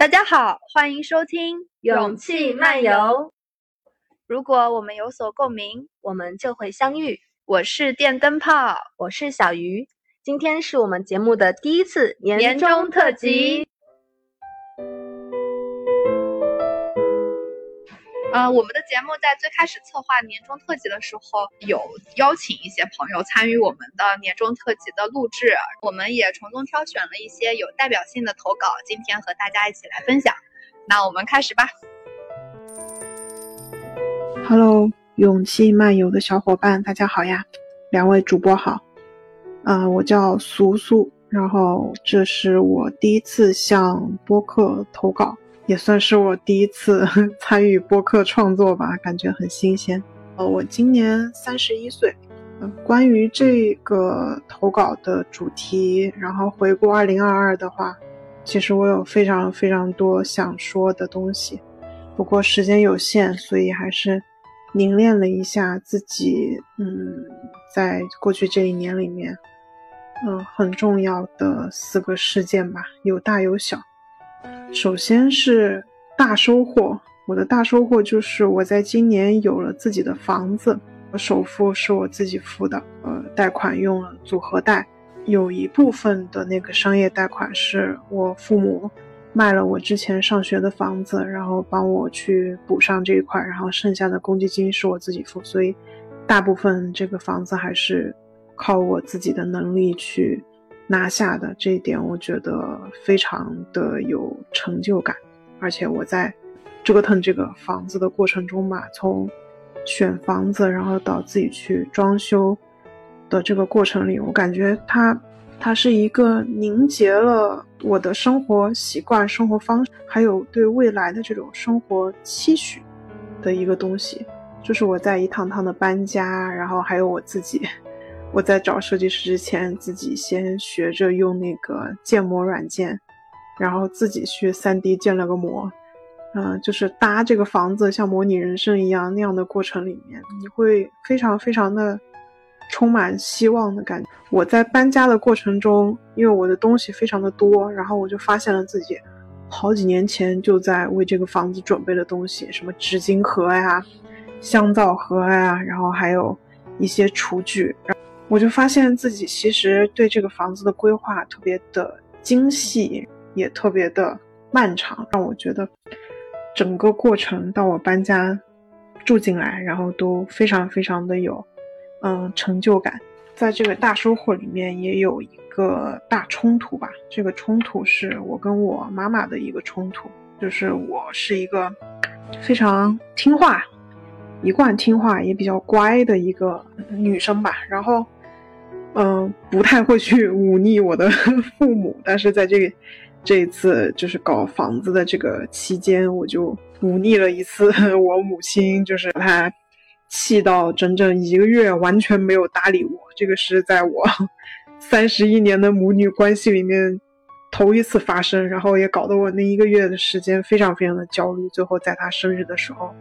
大家好，欢迎收听《勇气漫游》。如果我们有所共鸣，我们就会相遇。我是电灯泡，我是小鱼。今天是我们节目的第一次年终特辑。呃，我们的节目在最开始策划年终特辑的时候，有邀请一些朋友参与我们的年终特辑的录制，我们也从中挑选了一些有代表性的投稿，今天和大家一起来分享。那我们开始吧。Hello，勇气漫游的小伙伴，大家好呀！两位主播好。啊，我叫苏苏，然后这是我第一次向播客投稿。也算是我第一次 参与播客创作吧，感觉很新鲜。呃，我今年三十一岁。关于这个投稿的主题，然后回顾二零二二的话，其实我有非常非常多想说的东西，不过时间有限，所以还是凝练了一下自己，嗯，在过去这一年里面，嗯，很重要的四个事件吧，有大有小。首先是大收获，我的大收获就是我在今年有了自己的房子，首付是我自己付的，呃，贷款用了组合贷，有一部分的那个商业贷款是我父母卖了我之前上学的房子，然后帮我去补上这一块，然后剩下的公积金是我自己付，所以大部分这个房子还是靠我自己的能力去。拿下的这一点，我觉得非常的有成就感，而且我在折腾这个房子的过程中吧，从选房子，然后到自己去装修的这个过程里，我感觉它它是一个凝结了我的生活习惯、生活方式，还有对未来的这种生活期许的一个东西，就是我在一趟趟的搬家，然后还有我自己。我在找设计师之前，自己先学着用那个建模软件，然后自己去 3D 建了个模，嗯，就是搭这个房子，像模拟人生一样那样的过程里面，你会非常非常的充满希望的感觉。我在搬家的过程中，因为我的东西非常的多，然后我就发现了自己好几年前就在为这个房子准备的东西，什么纸巾盒呀、香皂盒呀，然后还有一些厨具。我就发现自己其实对这个房子的规划特别的精细，也特别的漫长，让我觉得整个过程到我搬家住进来，然后都非常非常的有嗯成就感。在这个大收获里面也有一个大冲突吧，这个冲突是我跟我妈妈的一个冲突，就是我是一个非常听话、一贯听话也比较乖的一个女生吧，然后。嗯，不太会去忤逆我的 父母，但是在这个这一次就是搞房子的这个期间，我就忤逆了一次 我母亲，就是她气到整整一个月完全没有搭理我。这个是在我 三十一年的母女关系里面头一次发生，然后也搞得我那一个月的时间非常非常的焦虑。最后在她生日的时候，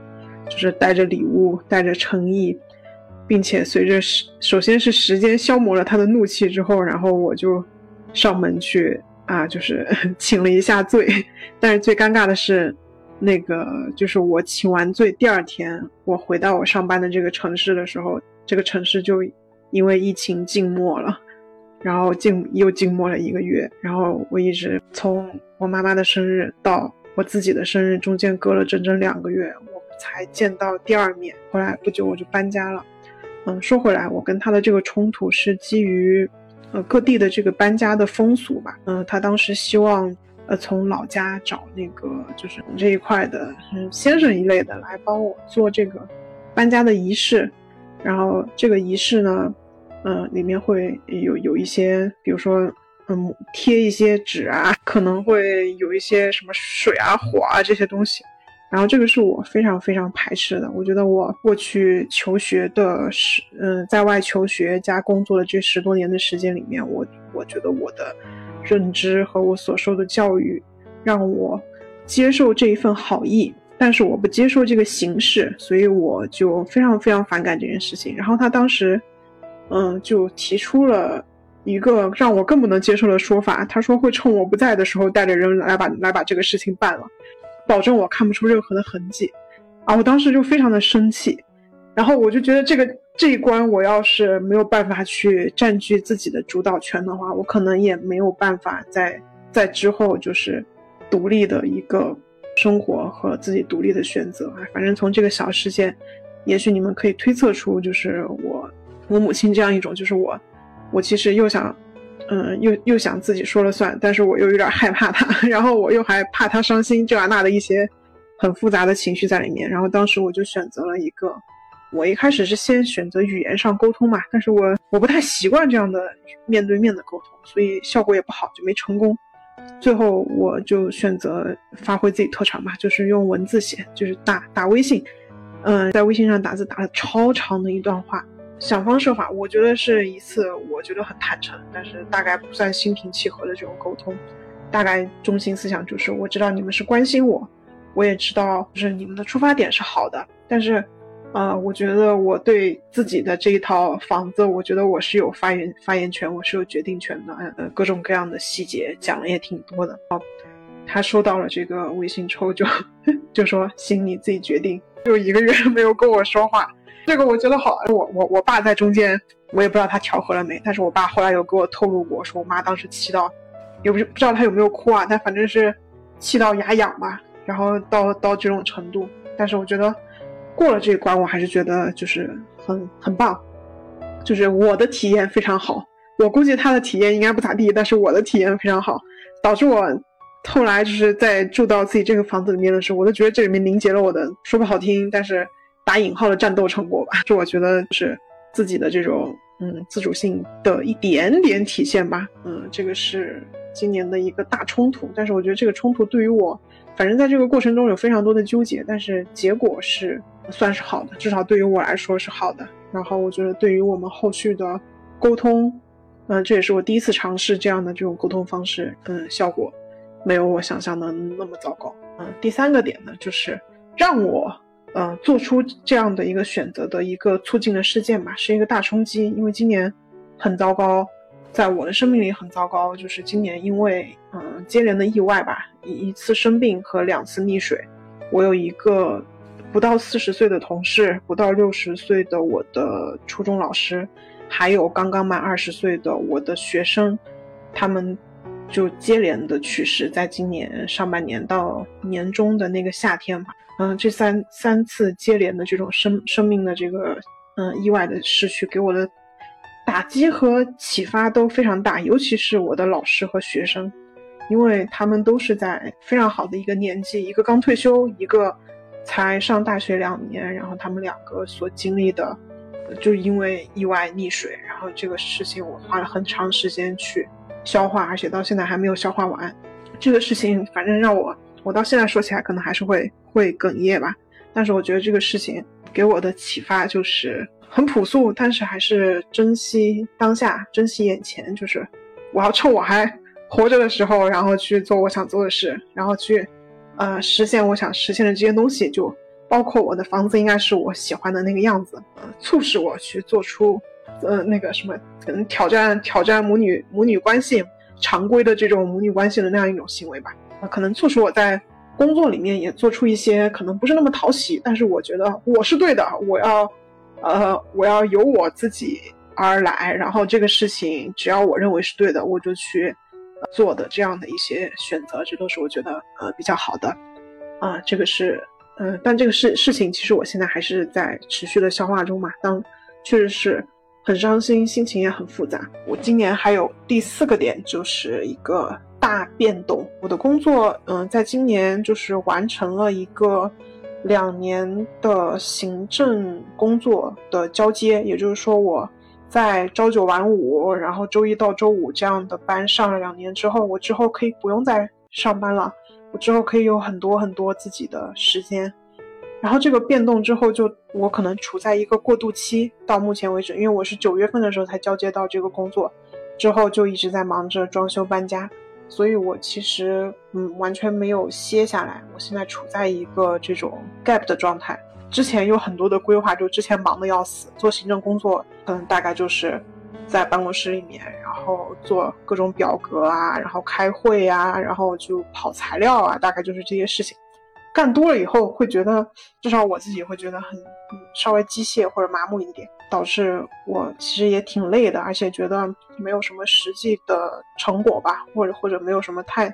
就是带着礼物，带着诚意。并且随着时，首先是时间消磨了他的怒气之后，然后我就上门去啊，就是 请了一下罪。但是最尴尬的是，那个就是我请完罪第二天，我回到我上班的这个城市的时候，这个城市就因为疫情静默了，然后静又静默了一个月。然后我一直从我妈妈的生日到我自己的生日中间隔了整整两个月，我们才见到第二面。后来不久我就搬家了。嗯，说回来，我跟他的这个冲突是基于，呃，各地的这个搬家的风俗吧。嗯，他当时希望，呃，从老家找那个就是这一块的，嗯，先生一类的来帮我做这个搬家的仪式。然后这个仪式呢，嗯，里面会有有一些，比如说，嗯，贴一些纸啊，可能会有一些什么水啊、火啊这些东西。然后这个是我非常非常排斥的。我觉得我过去求学的十，嗯，在外求学加工作的这十多年的时间里面，我我觉得我的认知和我所受的教育，让我接受这一份好意，但是我不接受这个形式，所以我就非常非常反感这件事情。然后他当时，嗯，就提出了。一个让我更不能接受的说法，他说会趁我不在的时候带着人来把来把这个事情办了，保证我看不出任何的痕迹。啊，我当时就非常的生气，然后我就觉得这个这一关我要是没有办法去占据自己的主导权的话，我可能也没有办法在在之后就是独立的一个生活和自己独立的选择啊。反正从这个小事件，也许你们可以推测出，就是我我母亲这样一种，就是我我其实又想，嗯，又又想自己说了算，但是我又有点害怕他，然后我又还怕他伤心，这啊那的一些。很复杂的情绪在里面，然后当时我就选择了一个，我一开始是先选择语言上沟通嘛，但是我我不太习惯这样的面对面的沟通，所以效果也不好，就没成功。最后我就选择发挥自己特长吧，就是用文字写，就是打打微信，嗯，在微信上打字打了超长的一段话，想方设法，我觉得是一次我觉得很坦诚，但是大概不算心平气和的这种沟通，大概中心思想就是我知道你们是关心我。我也知道，就是你们的出发点是好的，但是，呃，我觉得我对自己的这一套房子，我觉得我是有发言发言权，我是有决定权的。呃，各种各样的细节讲了也挺多的。哦，他收到了这个微信之后，就 就说行，你自己决定。就一个月没有跟我说话，这个我觉得好。我我我爸在中间，我也不知道他调和了没，但是我爸后来有给我透露过，说我妈当时气到，也不是不知道他有没有哭啊，但反正是气到牙痒吧。然后到到这种程度，但是我觉得过了这一关，我还是觉得就是很很棒，就是我的体验非常好。我估计他的体验应该不咋地，但是我的体验非常好，导致我后来就是在住到自己这个房子里面的时候，我都觉得这里面凝结了我的说不好听，但是打引号的战斗成果吧。是我觉得就是自己的这种嗯自主性的一点点体现吧。嗯，这个是今年的一个大冲突，但是我觉得这个冲突对于我。反正在这个过程中有非常多的纠结，但是结果是算是好的，至少对于我来说是好的。然后我觉得对于我们后续的沟通，嗯，这也是我第一次尝试这样的这种沟通方式，嗯，效果没有我想象的那么糟糕。嗯，第三个点呢，就是让我嗯做出这样的一个选择的一个促进的事件吧，是一个大冲击，因为今年很糟糕。在我的生命里很糟糕，就是今年因为嗯接连的意外吧，一一次生病和两次溺水，我有一个不到四十岁的同事，不到六十岁的我的初中老师，还有刚刚满二十岁的我的学生，他们就接连的去世，在今年上半年到年中的那个夏天吧，嗯，这三三次接连的这种生生命的这个嗯意外的逝去，给我的。打击和启发都非常大，尤其是我的老师和学生，因为他们都是在非常好的一个年纪，一个刚退休，一个才上大学两年，然后他们两个所经历的，就因为意外溺水，然后这个事情我花了很长时间去消化，而且到现在还没有消化完。这个事情反正让我，我到现在说起来可能还是会会哽咽吧，但是我觉得这个事情给我的启发就是。很朴素，但是还是珍惜当下，珍惜眼前。就是我要趁我还活着的时候，然后去做我想做的事，然后去，呃，实现我想实现的这些东西。就包括我的房子应该是我喜欢的那个样子，呃，促使我去做出，呃，那个什么，可能挑战挑战母女母女关系常规的这种母女关系的那样一种行为吧。呃，可能促使我在工作里面也做出一些可能不是那么讨喜，但是我觉得我是对的，我要。呃，我要由我自己而来，然后这个事情只要我认为是对的，我就去做的这样的一些选择，这都是我觉得呃比较好的，啊，这个是，嗯，但这个事事情其实我现在还是在持续的消化中嘛，当确实是很伤心，心情也很复杂。我今年还有第四个点，就是一个大变动，我的工作，嗯，在今年就是完成了一个。两年的行政工作的交接，也就是说，我在朝九晚五，然后周一到周五这样的班上了两年之后，我之后可以不用再上班了，我之后可以有很多很多自己的时间。然后这个变动之后，就我可能处在一个过渡期，到目前为止，因为我是九月份的时候才交接到这个工作，之后就一直在忙着装修搬家。所以，我其实嗯完全没有歇下来。我现在处在一个这种 gap 的状态。之前有很多的规划，就之前忙的要死，做行政工作，嗯，大概就是在办公室里面，然后做各种表格啊，然后开会啊，然后就跑材料啊，大概就是这些事情。干多了以后，会觉得至少我自己会觉得很稍微机械或者麻木一点，导致我其实也挺累的，而且觉得没有什么实际的成果吧，或者或者没有什么太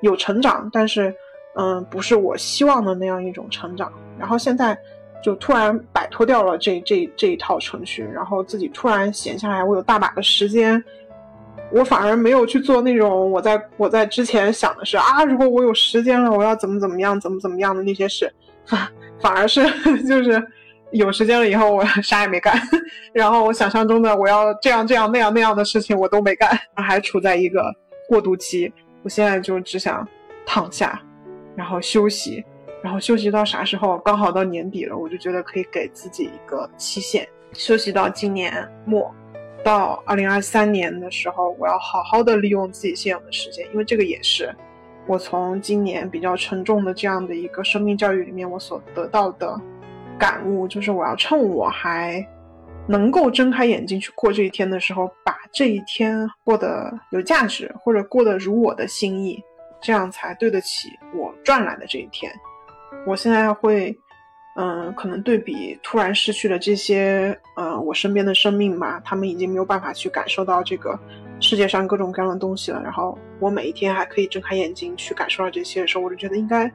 有成长，但是嗯，不是我希望的那样一种成长。然后现在就突然摆脱掉了这这这一套程序，然后自己突然闲下来，我有大把的时间。我反而没有去做那种我在我在之前想的是啊，如果我有时间了，我要怎么怎么样，怎么怎么样的那些事，反反而是 就是有时间了以后，我 啥也没干，然后我想象中的我要这样这样那样那样的事情我都没干，还处在一个过渡期。我现在就只想躺下，然后休息，然后休息到啥时候？刚好到年底了，我就觉得可以给自己一个期限，休息到今年末。到二零二三年的时候，我要好好的利用自己现有的时间，因为这个也是我从今年比较沉重的这样的一个生命教育里面我所得到的感悟，就是我要趁我还能够睁开眼睛去过这一天的时候，把这一天过得有价值，或者过得如我的心意，这样才对得起我赚来的这一天。我现在会。嗯，可能对比突然失去了这些，呃，我身边的生命吧，他们已经没有办法去感受到这个世界上各种各样的东西了。然后我每一天还可以睁开眼睛去感受到这些的时候，我就觉得应该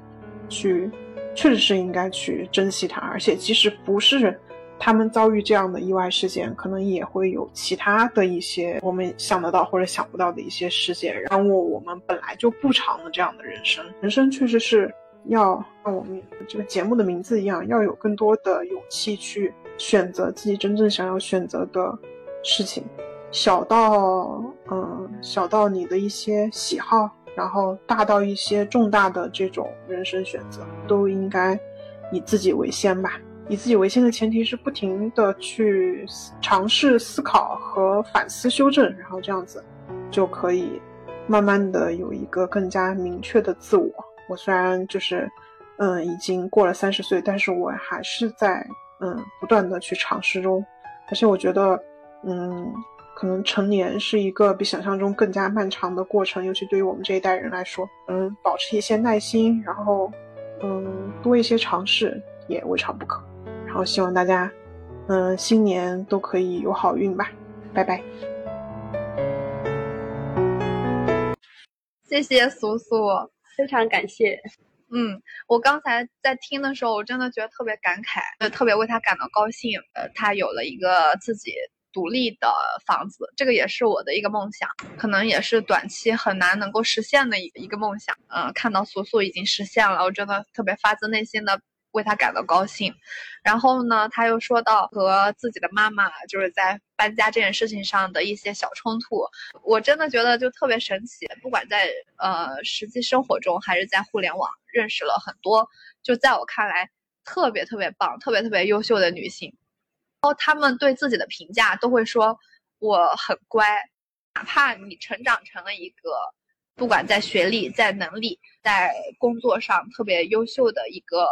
去，确实是应该去珍惜它。而且即使不是他们遭遇这样的意外事件，可能也会有其他的一些我们想得到或者想不到的一些事件，耽误我们本来就不长的这样的人生。人生确实是。要像我们这个节目的名字一样，要有更多的勇气去选择自己真正想要选择的事情，小到嗯小到你的一些喜好，然后大到一些重大的这种人生选择，都应该以自己为先吧。以自己为先的前提是不停的去尝试思考和反思修正，然后这样子就可以慢慢的有一个更加明确的自我。我虽然就是，嗯，已经过了三十岁，但是我还是在嗯不断的去尝试中，而且我觉得，嗯，可能成年是一个比想象中更加漫长的过程，尤其对于我们这一代人来说，嗯，保持一些耐心，然后，嗯，多一些尝试也未尝不可。然后希望大家，嗯，新年都可以有好运吧，拜拜。谢谢苏苏。非常感谢，嗯，我刚才在听的时候，我真的觉得特别感慨，呃，特别为他感到高兴。呃，他有了一个自己独立的房子，这个也是我的一个梦想，可能也是短期很难能够实现的一一个梦想。嗯，看到苏苏已经实现了，我真的特别发自内心的。为他感到高兴，然后呢，他又说到和自己的妈妈就是在搬家这件事情上的一些小冲突，我真的觉得就特别神奇。不管在呃实际生活中，还是在互联网，认识了很多，就在我看来特别特别棒、特别特别优秀的女性，然后他们对自己的评价都会说我很乖，哪怕你成长成了一个。不管在学历、在能力、在工作上特别优秀的一个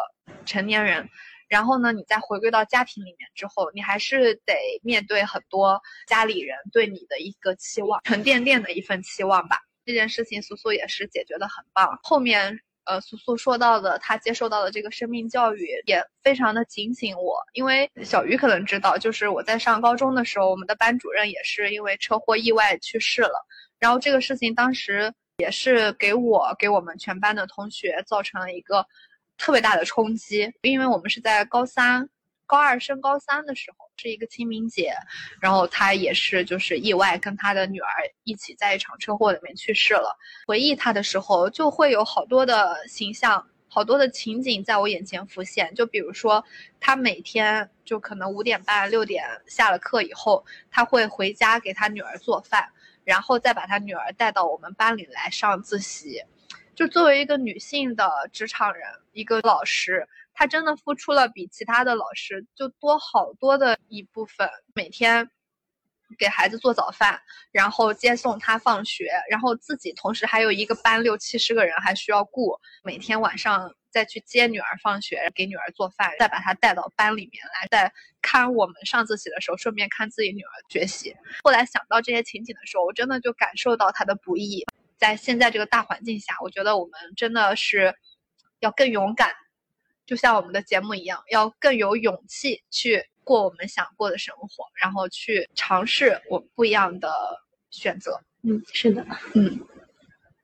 成年人，然后呢，你再回归到家庭里面之后，你还是得面对很多家里人对你的一个期望，沉甸甸的一份期望吧。这件事情，苏苏也是解决的很棒。后面，呃，苏苏说到的，他接受到的这个生命教育也非常的警醒我，因为小鱼可能知道，就是我在上高中的时候，我们的班主任也是因为车祸意外去世了，然后这个事情当时。也是给我给我们全班的同学造成了一个特别大的冲击，因为我们是在高三、高二升高三的时候，是一个清明节，然后他也是就是意外跟他的女儿一起在一场车祸里面去世了。回忆他的时候，就会有好多的形象、好多的情景在我眼前浮现。就比如说，他每天就可能五点半、六点下了课以后，他会回家给他女儿做饭。然后再把他女儿带到我们班里来上自习，就作为一个女性的职场人，一个老师，他真的付出了比其他的老师就多好多的一部分。每天给孩子做早饭，然后接送他放学，然后自己同时还有一个班六七十个人还需要顾，每天晚上再去接女儿放学，给女儿做饭，再把她带到班里面来，再看我们上自习的时候，顺便看自己女儿学习。后来想到这些情景的时候，我真的就感受到他的不易。在现在这个大环境下，我觉得我们真的是要更勇敢，就像我们的节目一样，要更有勇气去过我们想过的生活，然后去尝试我们不一样的选择。嗯，是的，嗯。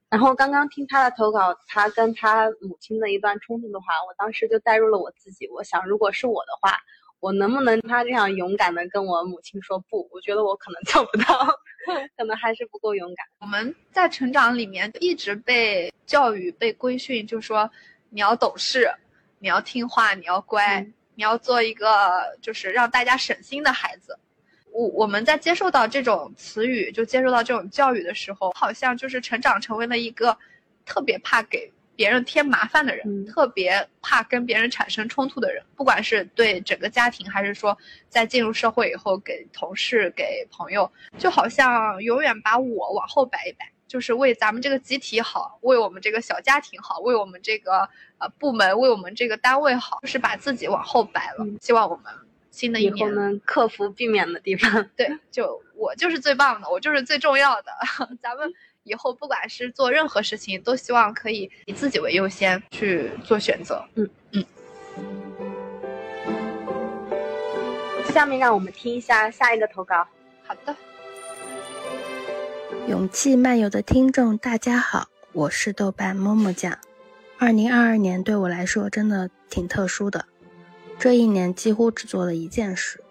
然后刚刚听他的投稿，他跟他母亲的一段冲突的话，我当时就带入了我自己。我想，如果是我的话，我能不能他这样勇敢的跟我母亲说不？我觉得我可能做不到，可能还是不够勇敢。我们在成长里面一直被教育、被规训，就说你要懂事，你要听话，你要乖，你要做一个就是让大家省心的孩子。我我们在接受到这种词语，就接受到这种教育的时候，好像就是成长成为了一个特别怕给别人添麻烦的人，特别怕跟别人产生冲突的人。不管是对整个家庭，还是说在进入社会以后给同事、给朋友，就好像永远把我往后摆一摆，就是为咱们这个集体好，为我们这个小家庭好，为我们这个呃部门，为我们这个单位好，就是把自己往后摆了。希望我们。新的一年能克服避免的地方，对，就我就是最棒的，我就是最重要的。咱们以后不管是做任何事情，都希望可以以自己为优先去做选择。嗯嗯。下面让我们听一下下一个投稿。好的。勇气漫游的听众，大家好，我是豆瓣默默酱。二零二二年对我来说真的挺特殊的。这一年几乎只做了一件事：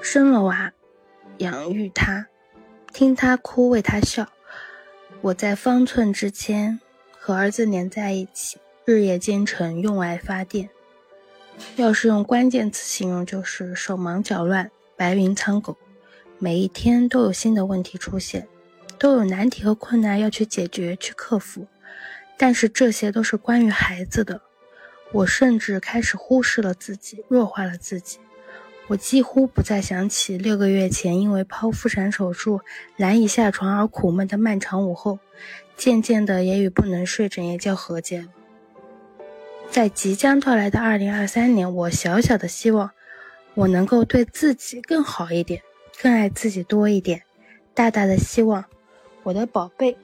生了娃，养育他，听他哭，为他笑。我在方寸之间和儿子黏在一起，日夜兼程，用爱发电。要是用关键词形容，就是手忙脚乱，白云苍狗。每一天都有新的问题出现，都有难题和困难要去解决、去克服。但是这些都是关于孩子的。我甚至开始忽视了自己，弱化了自己。我几乎不再想起六个月前因为剖腹产手术难以下床而苦闷的漫长午后，渐渐的也与不能睡整夜觉和解了。在即将到来的二零二三年，我小小的希望，我能够对自己更好一点，更爱自己多一点。大大的希望，我的宝贝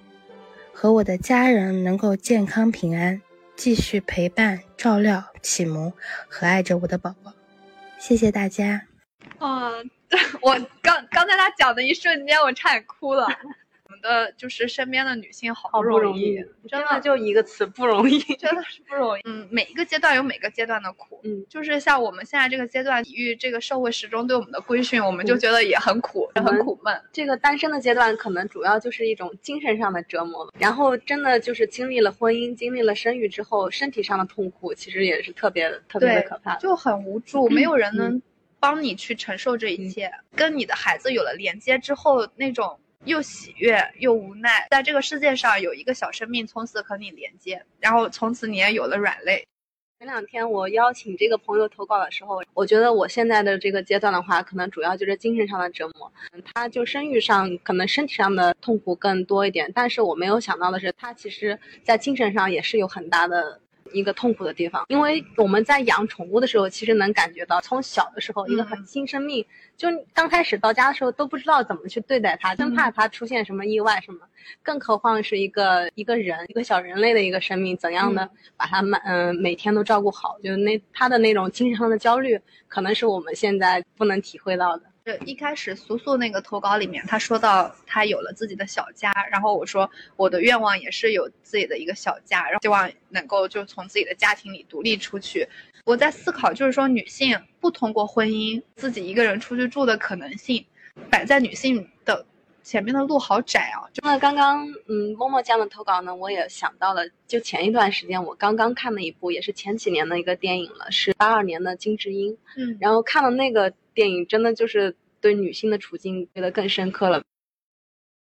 和我的家人能够健康平安。继续陪伴、照料、启蒙和爱着我的宝宝，谢谢大家。嗯，我刚刚才他讲的一瞬间，我差点哭了。的就是身边的女性好不容易，真的就一个词不容易，真的是不容易。嗯，每一个阶段有每个阶段的苦，嗯，就是像我们现在这个阶段，抵御这个社会时钟对我们的规训，我们就觉得也很苦，也很苦闷。这个单身的阶段，可能主要就是一种精神上的折磨了。然后真的就是经历了婚姻，经历了生育之后，身体上的痛苦其实也是特别特别的可怕，就很无助，没有人能帮你去承受这一切。跟你的孩子有了连接之后，那种。又喜悦又无奈，在这个世界上有一个小生命从此和你连接，然后从此你也有了软肋。前两天我邀请这个朋友投稿的时候，我觉得我现在的这个阶段的话，可能主要就是精神上的折磨。他就生育上可能身体上的痛苦更多一点，但是我没有想到的是，他其实在精神上也是有很大的。一个痛苦的地方，因为我们在养宠物的时候，其实能感觉到，从小的时候，一个很新生命，就刚开始到家的时候都不知道怎么去对待它，生怕它出现什么意外什么，更何况是一个一个人，一个小人类的一个生命，怎样的把它们嗯每天都照顾好，就那他的那种精神上的焦虑，可能是我们现在不能体会到的。就一开始苏苏那个投稿里面，他说到他有了自己的小家，然后我说我的愿望也是有自己的一个小家，然后希望能够就从自己的家庭里独立出去。我在思考，就是说女性不通过婚姻自己一个人出去住的可能性，摆在女性前面的路好窄啊。那刚刚嗯，默默酱的投稿呢，我也想到了，就前一段时间我刚刚看的一部，也是前几年的一个电影了，是八二年的金智英。嗯，然后看了那个。电影真的就是对女性的处境觉得更深刻了，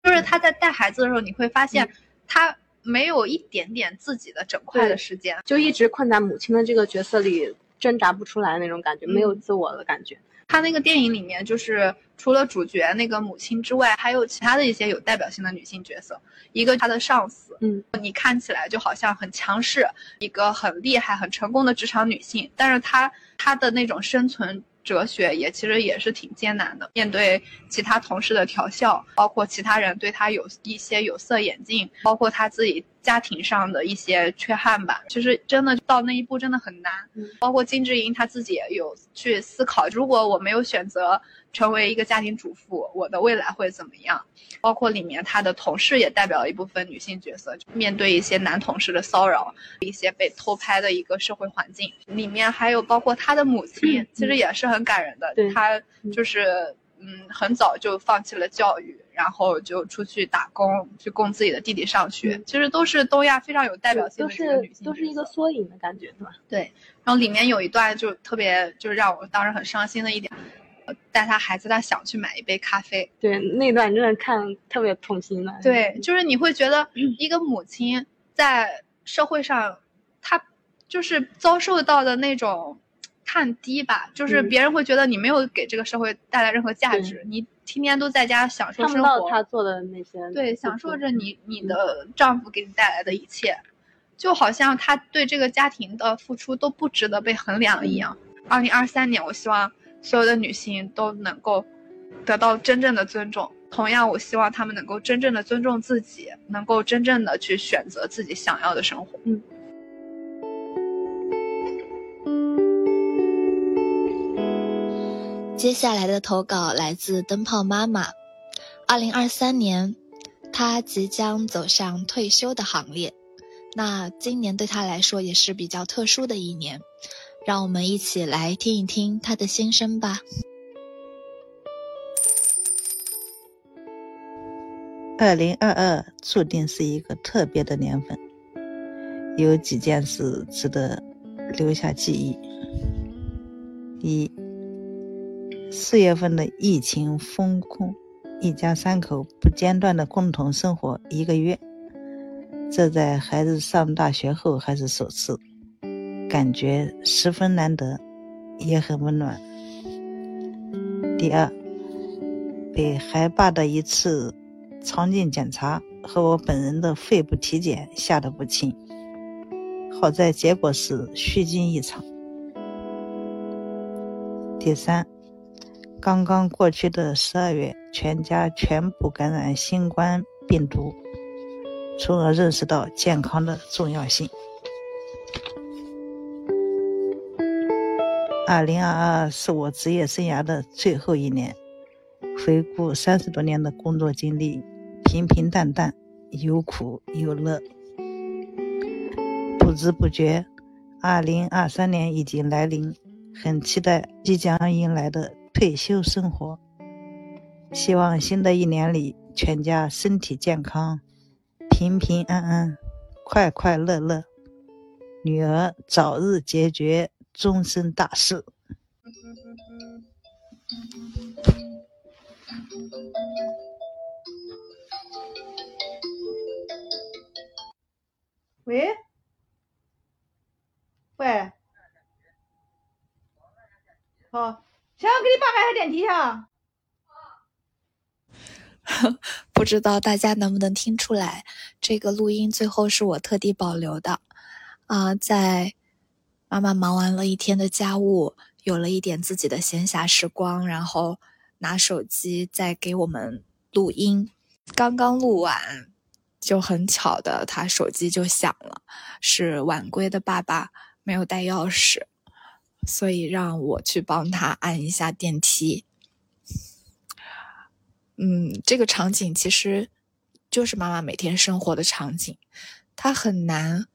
就是她在带孩子的时候，你会发现她没有一点点自己的整块的时间，就一直困在母亲的这个角色里挣扎不出来那种感觉，没有自我的感觉。她那个电影里面就是除了主角那个母亲之外，还有其他的一些有代表性的女性角色。一个她的上司，嗯，你看起来就好像很强势，一个很厉害、很成功的职场女性，但是她她的那种生存。哲学也其实也是挺艰难的，面对其他同事的调笑，包括其他人对她有一些有色眼镜，包括她自己家庭上的一些缺憾吧。其实真的到那一步真的很难。包括金智英她自己也有去思考，如果我没有选择。成为一个家庭主妇，我的未来会怎么样？包括里面她的同事也代表了一部分女性角色，面对一些男同事的骚扰，一些被偷拍的一个社会环境。里面还有包括她的母亲，其实也是很感人的。她就是嗯，很早就放弃了教育，然后就出去打工，去供自己的弟弟上学。其实都是东亚非常有代表性的女性，都是一个缩影的感觉，对吧？对。然后里面有一段就特别，就是让我当时很伤心的一点。带他孩子，他想去买一杯咖啡。对，那段真的看特别痛心的。对，就是你会觉得一个母亲在社会上，她就是遭受到的那种看低吧，就是别人会觉得你没有给这个社会带来任何价值，你天天都在家享受生活。看到他做的那些。对，享受着你你的丈夫给你带来的一切，就好像他对这个家庭的付出都不值得被衡量一样。二零二三年，我希望。所有的女性都能够得到真正的尊重。同样，我希望她们能够真正的尊重自己，能够真正的去选择自己想要的生活。嗯。接下来的投稿来自灯泡妈妈。二零二三年，她即将走上退休的行列。那今年对她来说也是比较特殊的一年。让我们一起来听一听她的心声吧。二零二二注定是一个特别的年份，有几件事值得留下记忆。一，四月份的疫情封控，一家三口不间断的共同生活一个月，这在孩子上大学后还是首次。感觉十分难得，也很温暖。第二，被孩爸的一次肠镜检查和我本人的肺部体检吓得不轻，好在结果是虚惊一场。第三，刚刚过去的十二月，全家全部感染新冠病毒，从而认识到健康的重要性。二零二二是我职业生涯的最后一年，回顾三十多年的工作经历，平平淡淡，有苦有乐。不知不觉，二零二三年已经来临，很期待即将迎来的退休生活。希望新的一年里，全家身体健康，平平安安，快快乐乐，女儿早日解决。终身大事。喂，喂，好，先给你爸开下电梯哈。不知道大家能不能听出来，这个录音最后是我特地保留的啊，在。妈妈忙完了一天的家务，有了一点自己的闲暇时光，然后拿手机在给我们录音。刚刚录完，就很巧的，他手机就响了，是晚归的爸爸没有带钥匙，所以让我去帮他按一下电梯。嗯，这个场景其实就是妈妈每天生活的场景，她很难，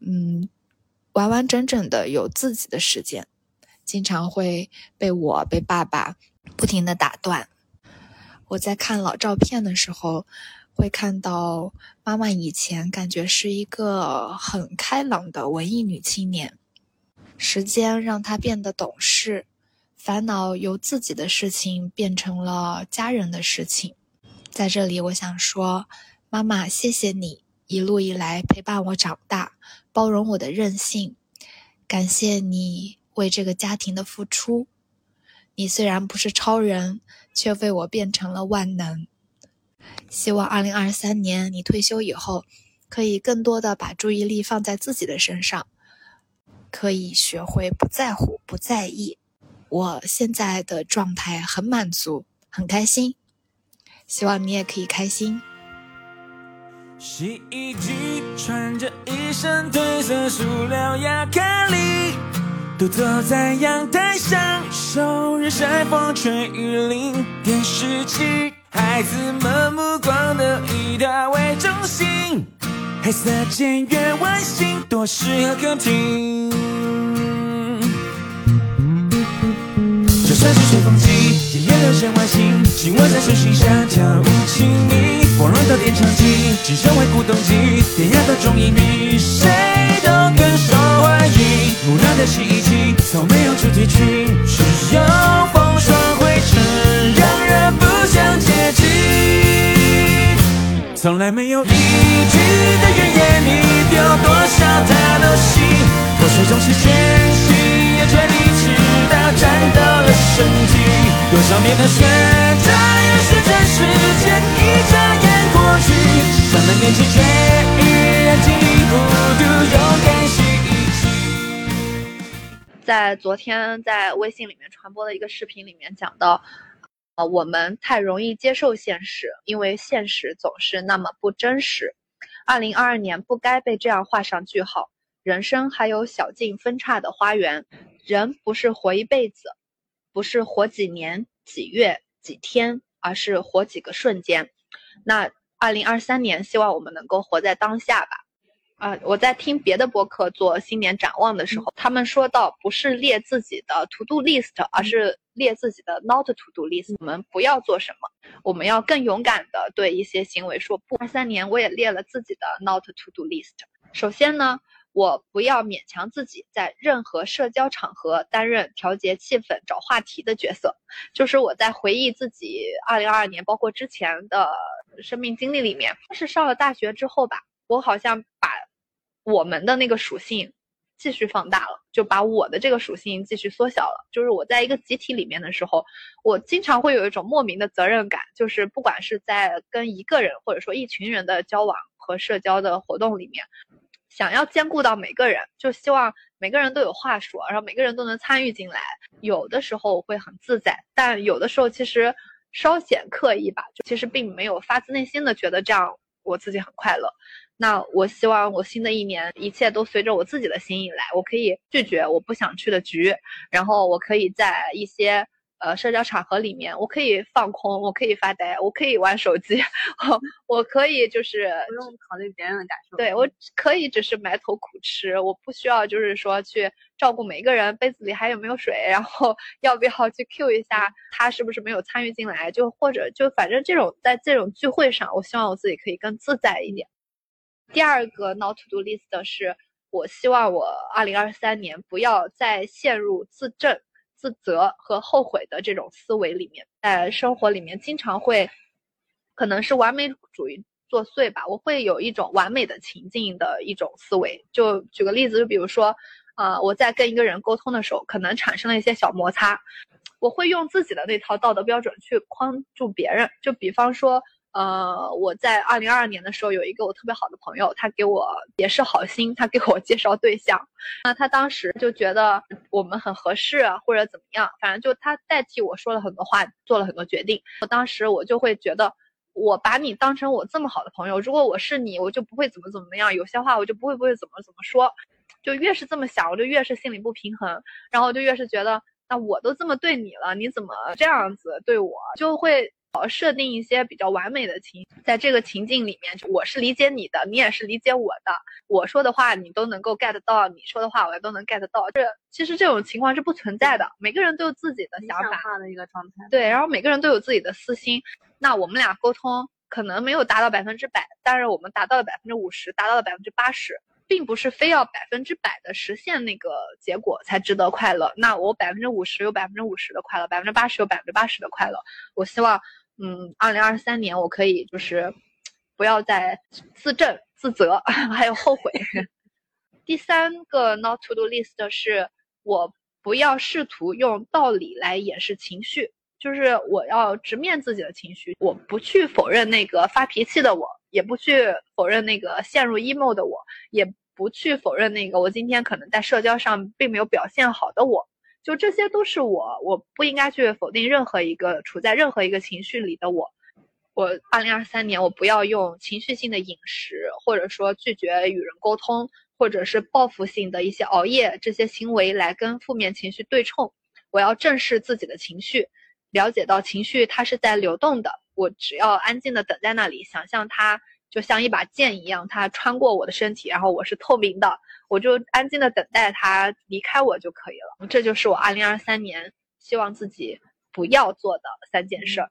嗯。完完整整的有自己的时间，经常会被我被爸爸不停的打断。我在看老照片的时候，会看到妈妈以前感觉是一个很开朗的文艺女青年，时间让他变得懂事，烦恼由自己的事情变成了家人的事情。在这里，我想说，妈妈，谢谢你一路以来陪伴我长大。包容我的任性，感谢你为这个家庭的付出。你虽然不是超人，却为我变成了万能。希望二零二三年你退休以后，可以更多的把注意力放在自己的身上，可以学会不在乎、不在意。我现在的状态很满足，很开心，希望你也可以开心。洗衣机穿着一身褪色塑料亚克力，独坐在阳台享受日晒风吹雨淋。电视机，孩子们目光都以它为中心，黑色简约外形多适合客厅。就算是吹风机，也流线外形，紧握在手心像跳舞亲密。光荣的电唱机，只成为古董机，典雅的中音比谁都更受欢迎。木兰的洗衣机，从没有主题曲，只有从来没有一句的怨言，你丢多少他都信。破碎总是玄机，也全力直到战斗了升级。多少年的学着，也是这世界一眨眼。过去，咱们年轻却依然经历孤独，勇敢是一起。在昨天在微信里面传播的一个视频里面讲到，我们太容易接受现实，因为现实总是那么不真实。二零二二年不该被这样画上句号。人生还有小径分叉的花园，人不是活一辈子，不是活几年、几月、几天，而是活几个瞬间。那。二零二三年，希望我们能够活在当下吧。啊，我在听别的播客做新年展望的时候，他们说到不是列自己的 to do list，而是列自己的 not to do list。我们不要做什么，我们要更勇敢的对一些行为说不。二三年我也列了自己的 not to do list。首先呢。我不要勉强自己在任何社交场合担任调节气氛、找话题的角色。就是我在回忆自己二零二二年，包括之前的生命经历里面，是上了大学之后吧，我好像把我们的那个属性继续放大了，就把我的这个属性继续缩小了。就是我在一个集体里面的时候，我经常会有一种莫名的责任感，就是不管是在跟一个人或者说一群人的交往和社交的活动里面。想要兼顾到每个人，就希望每个人都有话说，然后每个人都能参与进来。有的时候我会很自在，但有的时候其实稍显刻意吧。其实并没有发自内心的觉得这样我自己很快乐。那我希望我新的一年一切都随着我自己的心意来。我可以拒绝我不想去的局，然后我可以在一些。呃，社交场合里面，我可以放空，我可以发呆，我可以玩手机，我我可以就是不用考虑别人的感受。对我可以只是埋头苦吃，我不需要就是说去照顾每一个人杯子里还有没有水，然后 要不要去 Q 一下他是不是没有参与进来，就或者就反正这种在这种聚会上，我希望我自己可以更自在一点。第二个 not to do list 是，我希望我二零二三年不要再陷入自证。自责和后悔的这种思维里面，在生活里面经常会，可能是完美主义作祟吧。我会有一种完美的情境的一种思维。就举个例子，就比如说，呃，我在跟一个人沟通的时候，可能产生了一些小摩擦，我会用自己的那套道德标准去框住别人。就比方说。呃，我在二零二二年的时候有一个我特别好的朋友，他给我也是好心，他给我介绍对象。那他当时就觉得我们很合适，或者怎么样，反正就他代替我说了很多话，做了很多决定。我当时我就会觉得，我把你当成我这么好的朋友，如果我是你，我就不会怎么怎么样，有些话我就不会不会怎么怎么说。就越是这么想，我就越是心里不平衡，然后就越是觉得，那我都这么对你了，你怎么这样子对我，就会。呃，设定一些比较完美的情，在这个情境里面，我是理解你的，你也是理解我的，我说的话你都能够 get 到，你说的话我也都能 get 到。这其实这种情况是不存在的，每个人都有自己的想法的一个状态。对，然后每个人都有自己的私心。那我们俩沟通可能没有达到百分之百，但是我们达到了百分之五十，达到了百分之八十，并不是非要百分之百的实现那个结果才值得快乐。那我百分之五十有百分之五十的快乐，百分之八十有百分之八十的快乐。我希望。嗯，二零二三年我可以就是不要再自证、自责，还有后悔。第三个 not to do list 是我不要试图用道理来掩饰情绪，就是我要直面自己的情绪，我不去否认那个发脾气的我，也不去否认那个陷入 emo 的我，也不去否认那个我今天可能在社交上并没有表现好的我，就这些都是我，我不应该去否定任何一个处在任何一个情绪里的我。我二零二三年，我不要用情绪性的饮食，或者说拒绝与人沟通，或者是报复性的一些熬夜这些行为来跟负面情绪对冲。我要正视自己的情绪，了解到情绪它是在流动的。我只要安静的等在那里，想象它就像一把剑一样，它穿过我的身体，然后我是透明的，我就安静的等待它离开我就可以了。这就是我二零二三年希望自己不要做的三件事。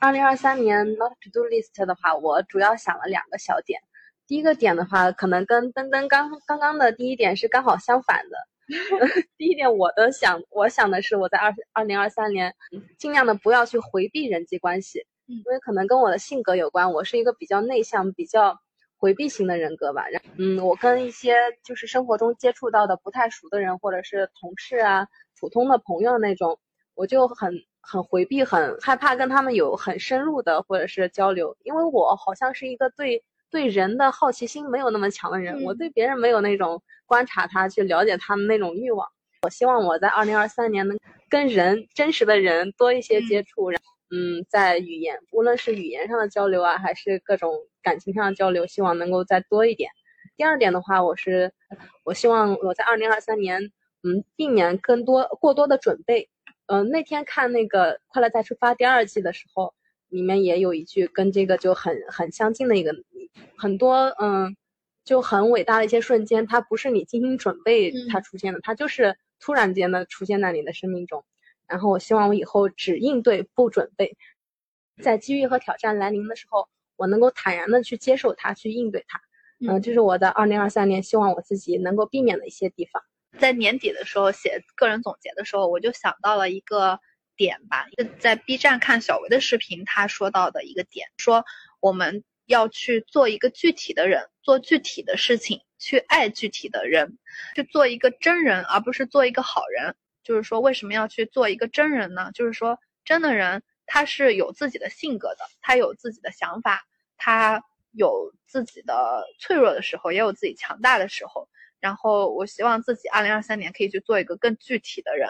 二零二三年 not to do list 的话，我主要想了两个小点。第一个点的话，可能跟登登刚刚刚的第一点是刚好相反的。第一点，我的想，我想的是我在二二零二三年尽量的不要去回避人际关系，因为可能跟我的性格有关。我是一个比较内向、比较回避型的人格吧。然嗯，我跟一些就是生活中接触到的不太熟的人，或者是同事啊、普通的朋友那种，我就很。很回避，很害怕跟他们有很深入的或者是交流，因为我好像是一个对对人的好奇心没有那么强的人，我对别人没有那种观察他去了解他们那种欲望。我希望我在二零二三年能跟人真实的人多一些接触，然嗯，在语言无论是语言上的交流啊，还是各种感情上的交流，希望能够再多一点。第二点的话，我是我希望我在二零二三年嗯避免更多过多的准备。嗯，那天看那个《快乐再出发》第二季的时候，里面也有一句跟这个就很很相近的一个，很多嗯，就很伟大的一些瞬间，它不是你精心准备它出现的，它就是突然间的出现在你的生命中。然后我希望我以后只应对不准备，在机遇和挑战来临的时候，我能够坦然的去接受它，去应对它。嗯，这是我的二零二三年希望我自己能够避免的一些地方。在年底的时候写个人总结的时候，我就想到了一个点吧，在 B 站看小维的视频，他说到的一个点，说我们要去做一个具体的人，做具体的事情，去爱具体的人，去做一个真人，而不是做一个好人。就是说，为什么要去做一个真人呢？就是说，真的人他是有自己的性格的，他有自己的想法，他有自己的脆弱的时候，也有自己强大的时候。然后我希望自己二零二三年可以去做一个更具体的人。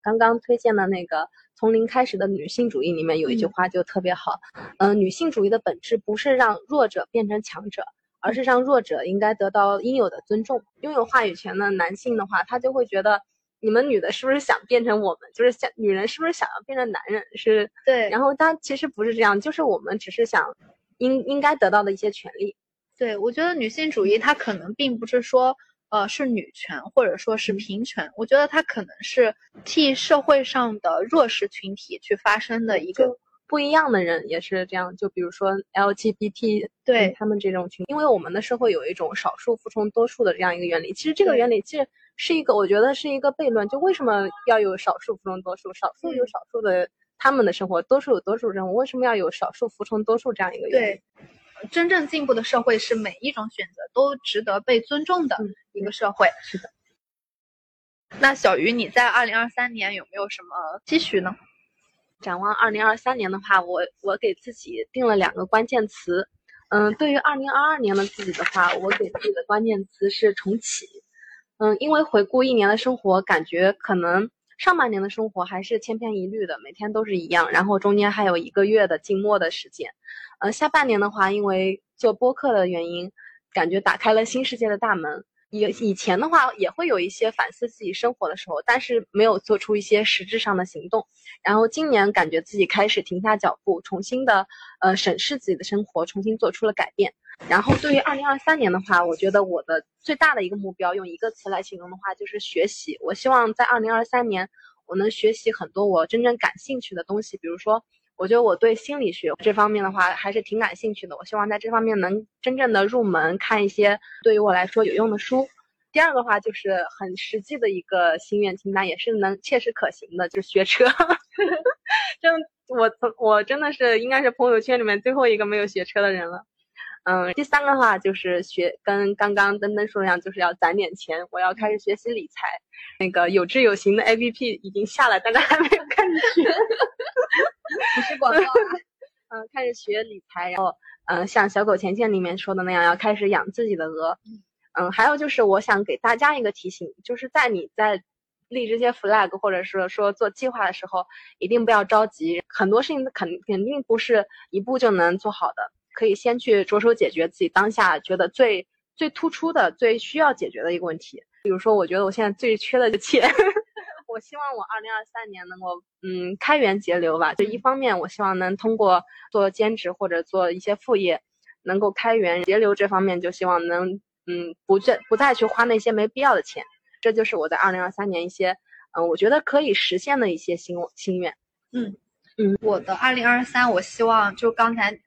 刚刚推荐的那个从零开始的女性主义里面有一句话就特别好，嗯，女性主义的本质不是让弱者变成强者，而是让弱者应该得到应有的尊重。拥有话语权的男性的话，他就会觉得你们女的是不是想变成我们，就是想女人是不是想要变成男人？是对。然后他其实不是这样，就是我们只是想应应该得到的一些权利。对，我觉得女性主义它可能并不是说，呃，是女权或者说是平权，我觉得它可能是替社会上的弱势群体去发声的一个不一样的人也是这样。就比如说 LGBT，对他们这种群，因为我们的社会有一种少数服从多数的这样一个原理。其实这个原理其实是一个，我觉得是一个悖论。就为什么要有少数服从多数？少数有少数的他们的生活，多数有多数生活。为什么要有少数服从多数这样一个原理？真正进步的社会是每一种选择都值得被尊重的一个社会。是的。那小鱼，你在二零二三年有没有什么期许呢？展望二零二三年的话，我我给自己定了两个关键词。嗯，对于二零二二年的自己的话，我给自己的关键词是重启。嗯，因为回顾一年的生活，感觉可能上半年的生活还是千篇一律的，每天都是一样，然后中间还有一个月的静默的时间。呃，下半年的话，因为做播客的原因，感觉打开了新世界的大门。以以前的话，也会有一些反思自己生活的时候，但是没有做出一些实质上的行动。然后今年感觉自己开始停下脚步，重新的呃审视自己的生活，重新做出了改变。然后对于二零二三年的话，我觉得我的最大的一个目标，用一个词来形容的话，就是学习。我希望在二零二三年，我能学习很多我真正感兴趣的东西，比如说。我觉得我对心理学这方面的话还是挺感兴趣的，我希望在这方面能真正的入门，看一些对于我来说有用的书。第二个话就是很实际的一个心愿清单，也是能切实可行的，就是学车。真我我真的是应该是朋友圈里面最后一个没有学车的人了。嗯，第三个话就是学，跟刚刚登登说的一样，就是要攒点钱。我要开始学习理财，那个有志有行的 APP 已经下了，但是还没有开始学。不是广告啊。嗯，开始学理财，然后嗯，像小狗钱钱里面说的那样，要开始养自己的鹅。嗯，还有就是我想给大家一个提醒，就是在你在立这些 flag 或者是说做计划的时候，一定不要着急，很多事情肯肯定不是一步就能做好的。可以先去着手解决自己当下觉得最最突出的、最需要解决的一个问题。比如说，我觉得我现在最缺的钱，我希望我二零二三年能够嗯开源节流吧。就一方面，我希望能通过做兼职或者做一些副业，能够开源节流。这方面就希望能嗯不再不再去花那些没必要的钱。这就是我在二零二三年一些嗯我觉得可以实现的一些心心愿。嗯嗯，我的二零二三，我希望就刚才。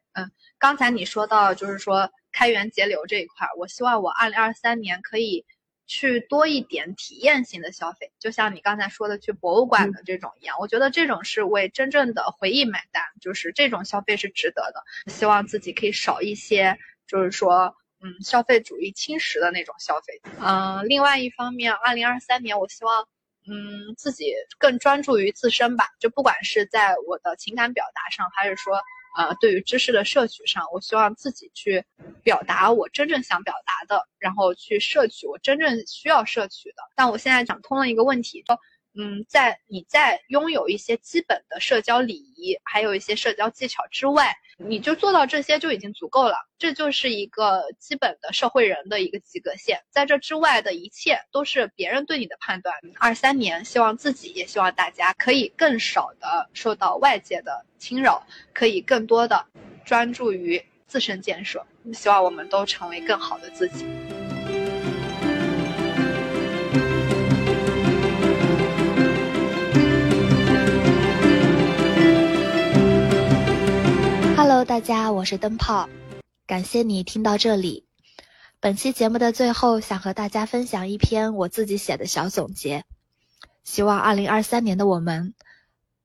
刚才你说到，就是说开源节流这一块，我希望我二零二三年可以去多一点体验型的消费，就像你刚才说的去博物馆的这种一样，我觉得这种是为真正的回忆买单，就是这种消费是值得的。希望自己可以少一些，就是说，嗯，消费主义侵蚀的那种消费。嗯，另外一方面，二零二三年我希望，嗯，自己更专注于自身吧，就不管是在我的情感表达上，还是说。呃，对于知识的摄取上，我希望自己去表达我真正想表达的，然后去摄取我真正需要摄取的。但我现在想通了一个问题，就嗯，在你在拥有一些基本的社交礼仪，还有一些社交技巧之外。你就做到这些就已经足够了，这就是一个基本的社会人的一个及格线。在这之外的一切都是别人对你的判断。二三年，希望自己也希望大家可以更少的受到外界的侵扰，可以更多的专注于自身建设。希望我们都成为更好的自己。大家，我是灯泡，感谢你听到这里。本期节目的最后，想和大家分享一篇我自己写的小总结。希望2023年的我们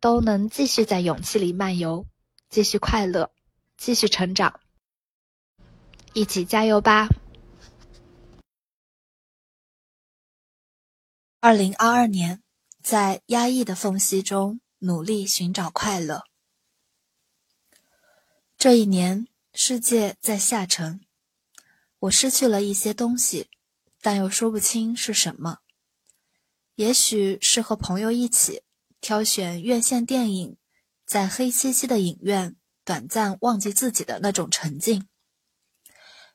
都能继续在勇气里漫游，继续快乐，继续成长，一起加油吧！2022年，在压抑的缝隙中努力寻找快乐。这一年，世界在下沉，我失去了一些东西，但又说不清是什么。也许是和朋友一起挑选院线电影，在黑漆漆的影院短暂忘记自己的那种沉静；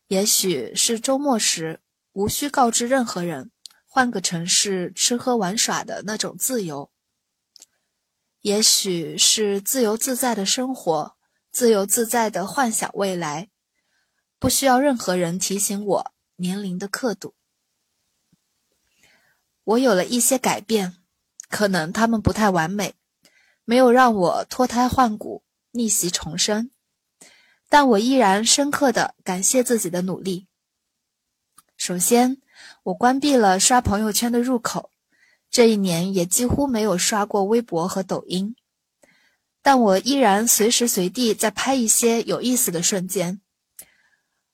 也许是周末时无需告知任何人，换个城市吃喝玩耍的那种自由；也许是自由自在的生活。自由自在的幻想未来，不需要任何人提醒我年龄的刻度。我有了一些改变，可能他们不太完美，没有让我脱胎换骨、逆袭重生，但我依然深刻的感谢自己的努力。首先，我关闭了刷朋友圈的入口，这一年也几乎没有刷过微博和抖音。但我依然随时随地在拍一些有意思的瞬间。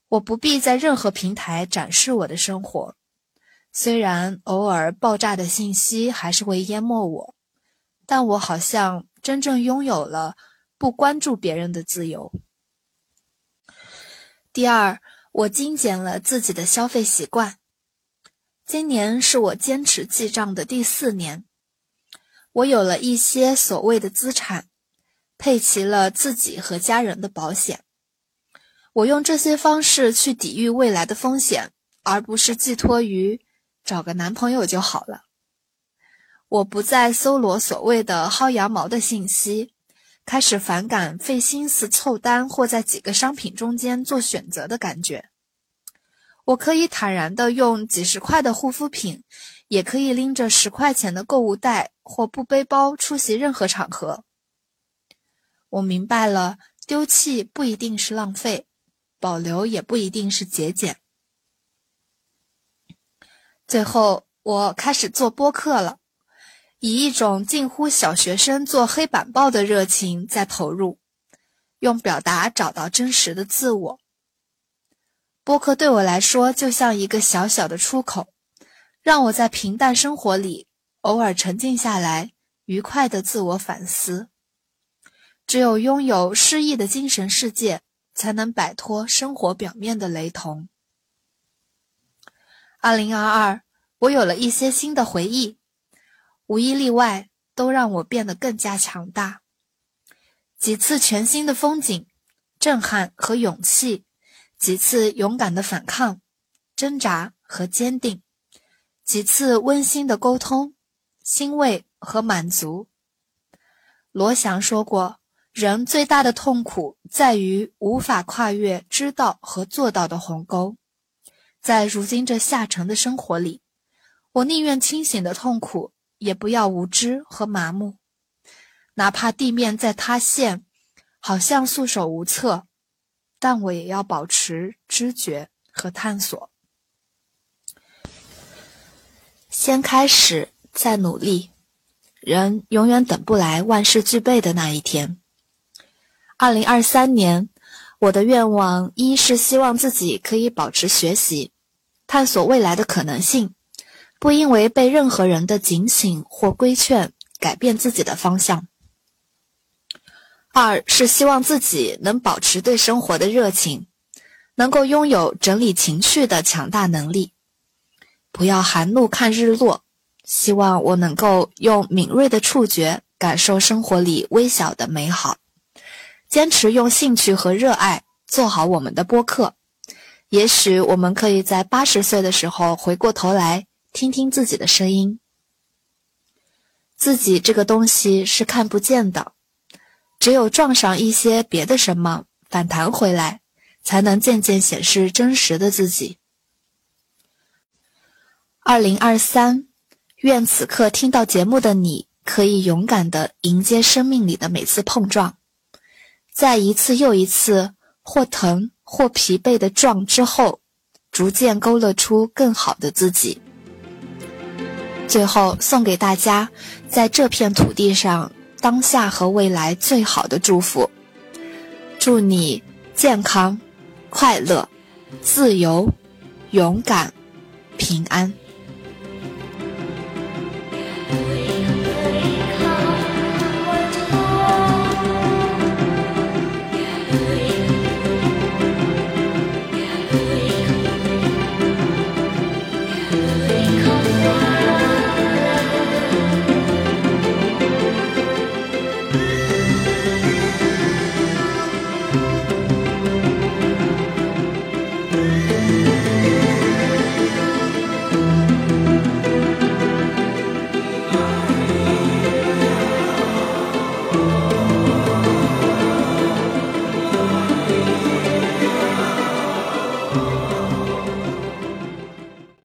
我不必在任何平台展示我的生活，虽然偶尔爆炸的信息还是会淹没我，但我好像真正拥有了不关注别人的自由。第二，我精简了自己的消费习惯。今年是我坚持记账的第四年，我有了一些所谓的资产。配齐了自己和家人的保险，我用这些方式去抵御未来的风险，而不是寄托于找个男朋友就好了。我不再搜罗所谓的薅羊毛的信息，开始反感费心思凑单或在几个商品中间做选择的感觉。我可以坦然的用几十块的护肤品，也可以拎着十块钱的购物袋或布背包出席任何场合。我明白了，丢弃不一定是浪费，保留也不一定是节俭。最后，我开始做播客了，以一种近乎小学生做黑板报的热情在投入，用表达找到真实的自我。播客对我来说就像一个小小的出口，让我在平淡生活里偶尔沉静下来，愉快的自我反思。只有拥有诗意的精神世界，才能摆脱生活表面的雷同。二零二二，我有了一些新的回忆，无一例外，都让我变得更加强大。几次全新的风景、震撼和勇气。几次勇敢的反抗、挣扎和坚定，几次温馨的沟通、欣慰和满足。罗翔说过：“人最大的痛苦在于无法跨越知道和做到的鸿沟。”在如今这下沉的生活里，我宁愿清醒的痛苦，也不要无知和麻木。哪怕地面在塌陷，好像束手无策。但我也要保持知觉和探索。先开始，再努力。人永远等不来万事俱备的那一天。二零二三年，我的愿望一是希望自己可以保持学习，探索未来的可能性，不因为被任何人的警醒或规劝改变自己的方向。二是希望自己能保持对生活的热情，能够拥有整理情绪的强大能力，不要含怒看日落。希望我能够用敏锐的触觉感受生活里微小的美好，坚持用兴趣和热爱做好我们的播客。也许我们可以在八十岁的时候回过头来听听自己的声音。自己这个东西是看不见的。只有撞上一些别的什么反弹回来，才能渐渐显示真实的自己。二零二三，愿此刻听到节目的你可以勇敢的迎接生命里的每次碰撞，在一次又一次或疼或疲惫的撞之后逐渐勾勒出更好的自己。最后送给大家在这片土地上当下和未来最好的祝福。祝你健康快乐自由勇敢平安。